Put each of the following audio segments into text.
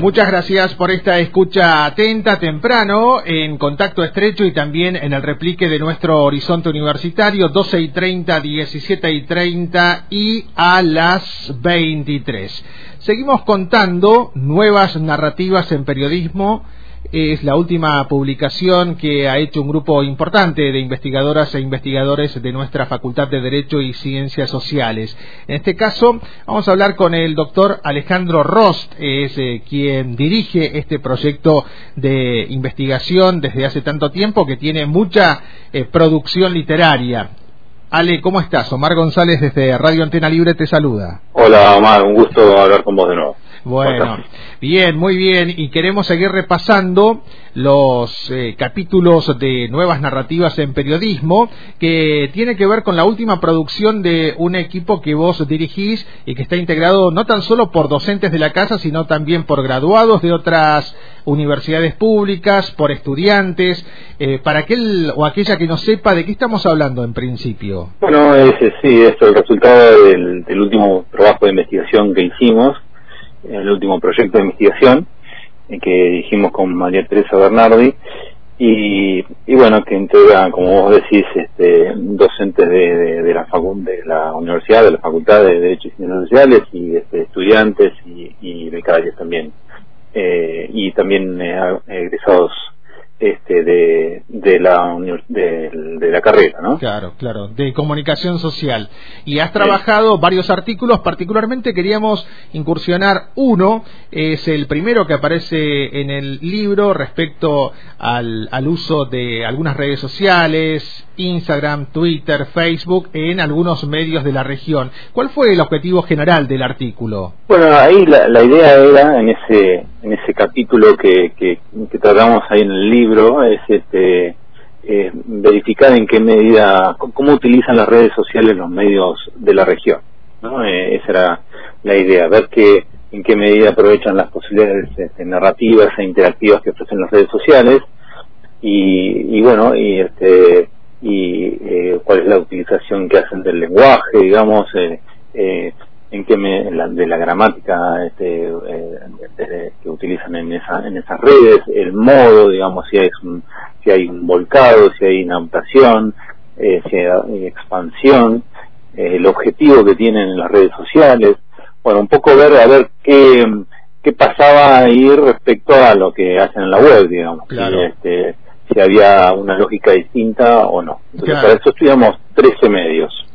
Muchas gracias por esta escucha atenta temprano en contacto estrecho y también en el replique de nuestro horizonte universitario 12 y 30, 17 y 30 y a las 23. Seguimos contando nuevas narrativas en periodismo es la última publicación que ha hecho un grupo importante de investigadoras e investigadores de nuestra Facultad de Derecho y Ciencias Sociales. En este caso, vamos a hablar con el doctor Alejandro Rost, es eh, quien dirige este proyecto de investigación desde hace tanto tiempo que tiene mucha eh, producción literaria. Ale, ¿cómo estás? Omar González desde Radio Antena Libre te saluda. Hola Omar, un gusto hablar con vos de nuevo. Bueno, bien, muy bien. Y queremos seguir repasando los eh, capítulos de nuevas narrativas en periodismo que tiene que ver con la última producción de un equipo que vos dirigís y que está integrado no tan solo por docentes de la casa, sino también por graduados de otras universidades públicas, por estudiantes. Eh, para aquel o aquella que no sepa de qué estamos hablando en principio. Bueno, ese sí, esto es el resultado del, del último trabajo de investigación que hicimos el último proyecto de investigación eh, que dijimos con María Teresa Bernardi. Y, bueno que integra como vos decís este, docentes de, de, la de la universidad de la facultad de derecho y ciencias sociales y este, estudiantes y, y becarios también. Eh, y también eh, egresados este, de, de, la, de, de, la carrera, ¿no? Claro, claro, de comunicación social. Y has trabajado varios artículos, particularmente queríamos incursionar uno, es el primero que aparece en el libro respecto al, al uso de algunas redes sociales, Instagram, Twitter, Facebook, en algunos medios de la región. ¿Cuál fue el objetivo general del artículo? Bueno, ahí la, la idea era, en ese, en ese capítulo que, que, que tratamos ahí en el libro, es este eh, verificar en qué medida, cómo utilizan las redes sociales los medios de la región. ¿no? Eh, esa era la idea, ver que, en qué medida aprovechan las posibilidades este, narrativas e interactivas que ofrecen las redes sociales y, y bueno, y este eh, cuál es la utilización que hacen del lenguaje, digamos, eh, eh, en qué me, la, de la gramática este, eh, que utilizan en, esa, en esas redes, el modo, digamos, si hay un, si hay un volcado, si hay una mutación, eh, si hay expansión, eh, el objetivo que tienen en las redes sociales, bueno, un poco ver a ver qué, qué pasaba ahí respecto a lo que hacen en la web, digamos, si, este, si había una lógica distinta o no. Entonces, para eso estudiamos 13 medios.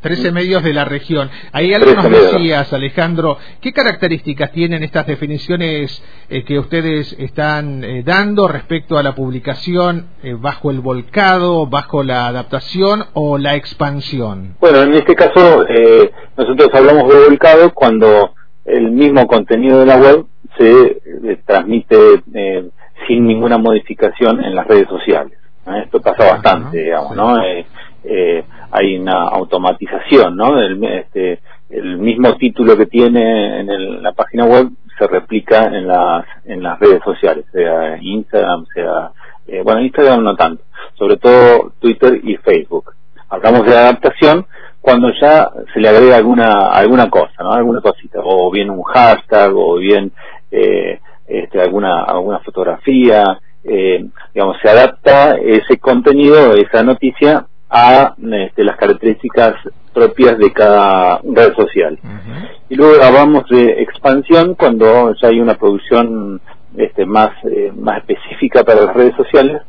13 medios de la región. Ahí algo nos decías, Alejandro, ¿qué características tienen estas definiciones eh, que ustedes están eh, dando respecto a la publicación eh, bajo el volcado, bajo la adaptación o la expansión? Bueno, en este caso nosotros hablamos de volcado cuando el mismo contenido de la web se transmite sin ninguna modificación en las redes sociales. Esto pasa bastante, digamos, ¿no? eh, hay una automatización, ¿no? El, este, el mismo título que tiene en la página web se replica en las en las redes sociales, sea Instagram, sea eh, bueno Instagram no tanto, sobre todo Twitter y Facebook. Hablamos de adaptación cuando ya se le agrega alguna alguna cosa, ¿no? Alguna cosita, o bien un hashtag, o bien eh, este, alguna alguna fotografía, eh, digamos se adapta ese contenido, esa noticia a este, las características propias de cada red social. Y luego hablamos de expansión cuando ya hay una producción este, más, eh, más específica para las redes sociales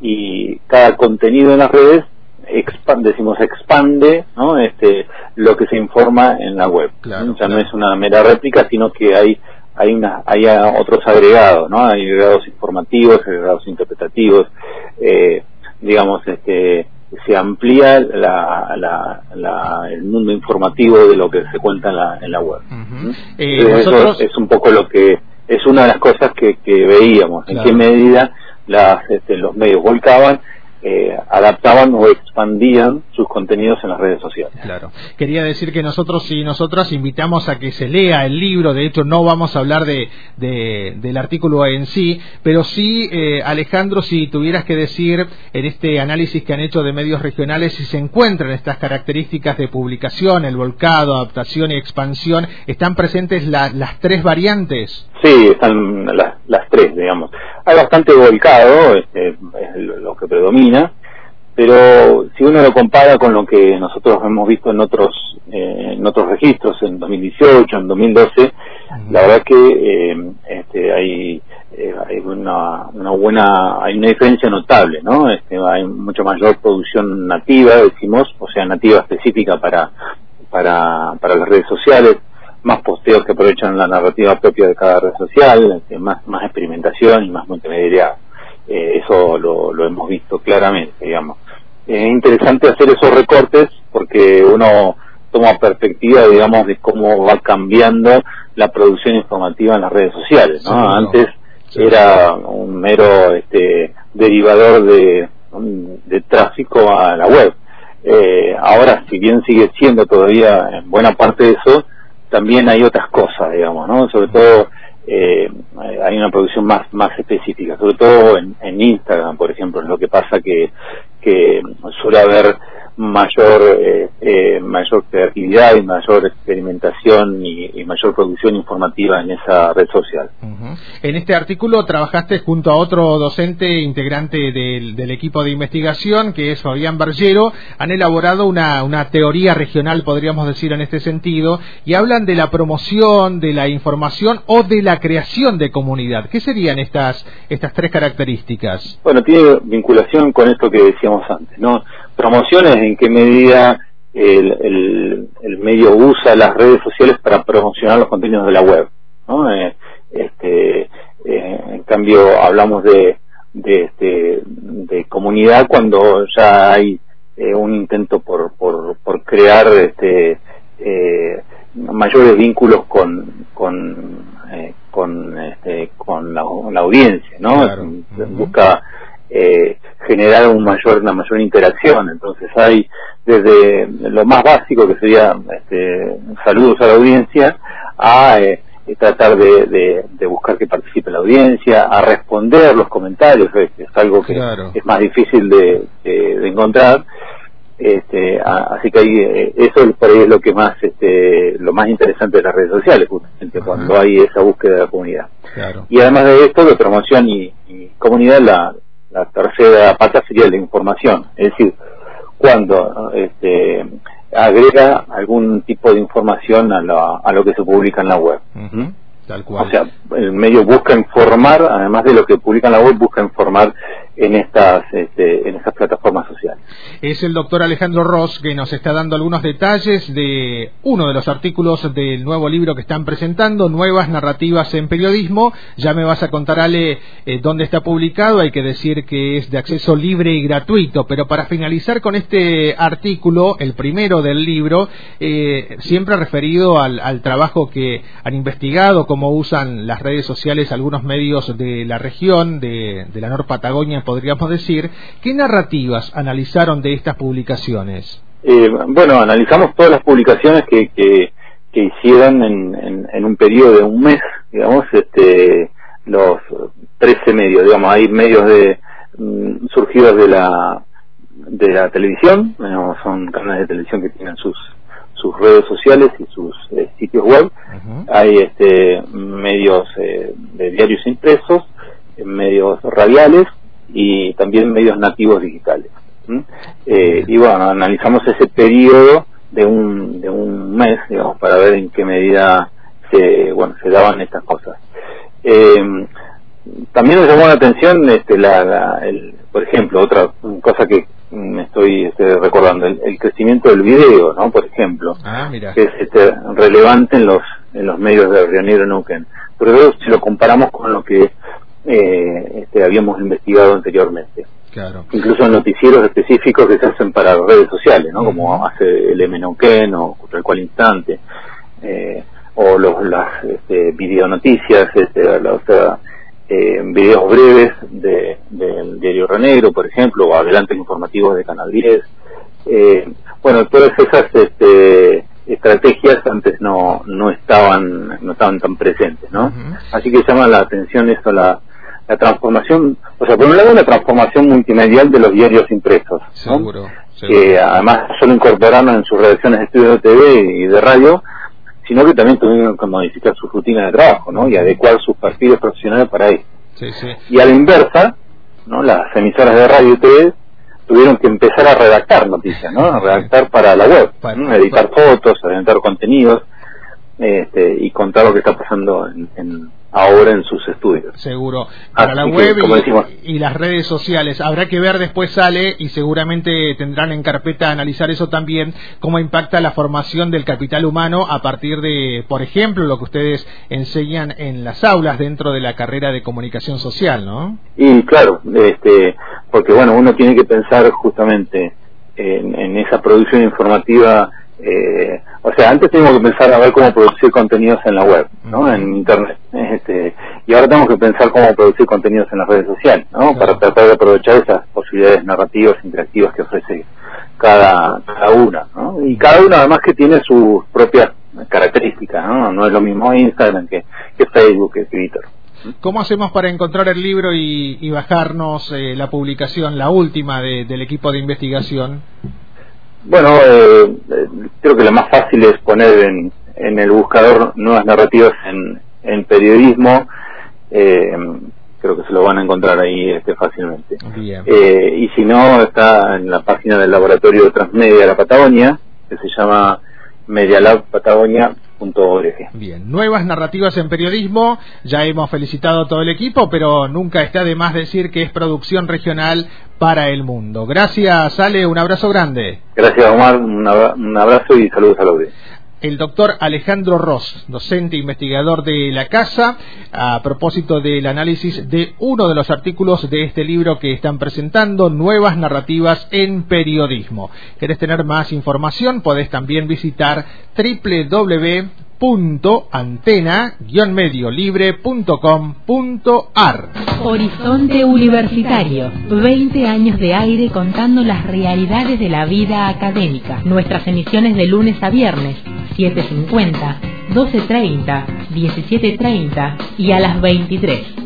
y cada contenido en las redes expande, decimos expande ¿no? este, lo que se informa en la web. ya no es una mera réplica, sino que hay hay una hay otros agregados, ¿no? Hay agregados informativos, agregados interpretativos, eh, digamos, este, se amplía la, la, el mundo informativo de lo que se cuenta en la, en la web. Eh, eso es un poco lo que es una de las cosas que, veíamos, en qué medida las, este, los medios volcaban eh, adaptaban o expandían sus contenidos en las redes sociales. Claro. Quería decir que nosotros y nosotras invitamos a que se lea el libro. De hecho, no vamos a hablar de, del artículo en sí, pero sí, eh, Alejandro, si tuvieras que decir en este análisis que han hecho de medios regionales si se encuentran estas características de publicación, el volcado, adaptación y expansión, ¿están presentes las tres variantes? Sí, están las, tres, digamos. Hay bastante volcado, este, es lo que predomina, pero si uno lo compara con lo que nosotros hemos visto en otros eh, en otros registros, en 2018, en 2012, la verdad que eh, este, hay eh, hay una, una buena hay una diferencia notable, ¿no? Este, hay mucha mayor producción nativa, decimos, o sea, nativa específica para para para las redes sociales más posteos que aprovechan la narrativa propia de cada red social, más, más experimentación y más multimedia. Eh, eso lo, hemos visto claramente, digamos. Es interesante hacer esos recortes porque uno toma perspectiva, digamos, de cómo va cambiando la producción informativa en las redes sociales, ¿no? Antes era un mero este, derivador de, de tráfico a la web. Eh, ahora, si bien sigue siendo todavía en buena parte de eso, también hay otras cosas, digamos, ¿no? Sobre todo eh, hay una producción más más específica, sobre todo en, en Instagram, por ejemplo, es lo que pasa que, que suele haber mayor eh, eh, mayor creatividad y mayor experimentación y, mayor producción informativa en esa red social. En este artículo trabajaste junto a otro docente integrante del, equipo de investigación, que es Fabián Bargero. Han elaborado una, una teoría regional, podríamos decir, en este sentido, y hablan de la promoción, de la información o de la creación de comunidad. ¿Qué serían estas, estas tres características? Bueno, tiene vinculación con esto que decíamos antes, ¿no? Promociones en qué medida el, el, medio usa las redes sociales para promocionar los contenidos de la web. ¿no? Eh, este, eh, en cambio, hablamos de, de, este, de comunidad cuando ya hay eh, un intento por, por, por crear este, mayores vínculos con, con, con, este, con la, audiencia, ¿no? Busca eh, generar un mayor, una mayor interacción. Entonces hay desde lo más básico que sería este, saludos a la audiencia a eh, tratar de, de, buscar que participe la audiencia, a responder los comentarios, es, algo que es más difícil de, de, encontrar. Este, así que ahí, eh, eso por ahí es lo que más este, lo más interesante de las redes sociales justamente cuando hay esa búsqueda de la comunidad y además de esto de promoción y, y comunidad la, la tercera pata sería la información, es decir, cuando este, agrega algún tipo de información a, a lo que se publica en la web. Tal cual. O sea, el medio busca informar, además de lo que publica en la web, busca informar en estas este, en estas plataformas sociales. Es el doctor Alejandro Ross que nos está dando algunos detalles de uno de los artículos del nuevo libro que están presentando, Nuevas Narrativas en Periodismo. Ya me vas a contar, Ale, eh, dónde está publicado. Hay que decir que es de acceso libre y gratuito. Pero para finalizar con este artículo, el primero del libro, eh, siempre referido al, al trabajo que han investigado, cómo usan las redes sociales algunos medios de la región, de, de la Nor Patagonia podríamos decir, ¿qué narrativas analizaron de estas publicaciones? Eh, bueno, analizamos todas las publicaciones que, que, hicieron en, en, un periodo de un mes, digamos, este, los 13 medios, digamos, hay medios de mm, surgidos de la de la televisión, son canales de televisión que tienen sus sus redes sociales y sus eh, sitios web. Hay este medios eh, de diarios impresos, medios radiales y también medios nativos digitales. Eh, y bueno, analizamos ese periodo de un, de un mes, digamos, para ver en qué medida se, bueno, se daban estas cosas. Eh, también nos llamó la atención, este, la, el, por ejemplo, otra cosa que me estoy este, recordando, el, crecimiento del video, ¿no? Por ejemplo, ah, que es este, relevante en los en los medios de Río Negro Neuquén. Pero si lo comparamos con lo que eh, este, habíamos investigado anteriormente. Incluso en noticieros específicos que se hacen para redes sociales, ¿no? Como hace el MNOQuen o el cual instante. Eh, o los, las este, videonoticias, este, los eh, videos breves de, del diario Renegro, por ejemplo, o adelantos informativos de Canal 10. Eh, bueno, todas esas este, estrategias antes no, no estaban no estaban tan presentes, ¿no? Así que llama la atención eso, la, la transformación, o sea, por un lado la transformación multimedial de los diarios impresos, seguro, que además solo incorporaron en sus redacciones de estudio de TV y de radio, sino que también tuvieron que modificar su rutina de trabajo, ¿no? Y adecuar sus perfiles profesionales para eso. Y a la inversa, ¿no? Las emisoras de radio y TV tuvieron que empezar a redactar noticias, ¿no? A redactar para la web, editar fotos, editar contenidos este, y contar lo que está pasando en, ahora en sus estudios. Seguro. Para la web y, las redes sociales. Habrá que ver, después sale y seguramente tendrán en carpeta analizar eso también, cómo impacta la formación del capital humano a partir de, por ejemplo, lo que ustedes enseñan en las aulas dentro de la carrera de comunicación social, ¿no? Y claro, este, porque bueno, uno tiene que pensar justamente en, en esa producción informativa eh, o sea, antes teníamos que pensar a ver cómo producir contenidos en la web, ¿no? En internet. Este, y ahora tenemos que pensar cómo producir contenidos en las redes sociales, ¿no? Para tratar de aprovechar esas posibilidades narrativas, interactivas que ofrece cada, cada una, ¿no? Y cada una además que tiene sus propias características, ¿no? No es lo mismo Instagram que, Facebook, que Twitter. ¿Cómo hacemos para encontrar el libro y, bajarnos eh, la publicación, la última del equipo de investigación? Bueno, eh, creo que lo más fácil es poner en, en el buscador nuevas narrativas en, en periodismo. Eh, creo que se lo van a encontrar ahí este, fácilmente. Eh, y si no, está en la página del laboratorio de Transmedia de la Patagonia, que se llama medialabpatagonia.org. Bien, nuevas narrativas en periodismo, ya hemos felicitado a todo el equipo, pero nunca está de más decir que es producción regional para el mundo. Gracias, Ale, un abrazo grande. Gracias, Omar, un abrazo y saludos a la audiencia el doctor Alejandro Ross, docente e investigador de la Casa, a propósito del análisis de uno de los artículos de este libro que están presentando, Nuevas Narrativas en Periodismo. ¿Querés tener más información? Podés también visitar www antena-mediolibre.com.ar Horizonte Universitario, 20 años de aire contando las realidades de la vida académica. Nuestras emisiones de lunes a viernes, 7.50, 12.30, 17.30 y a las 23.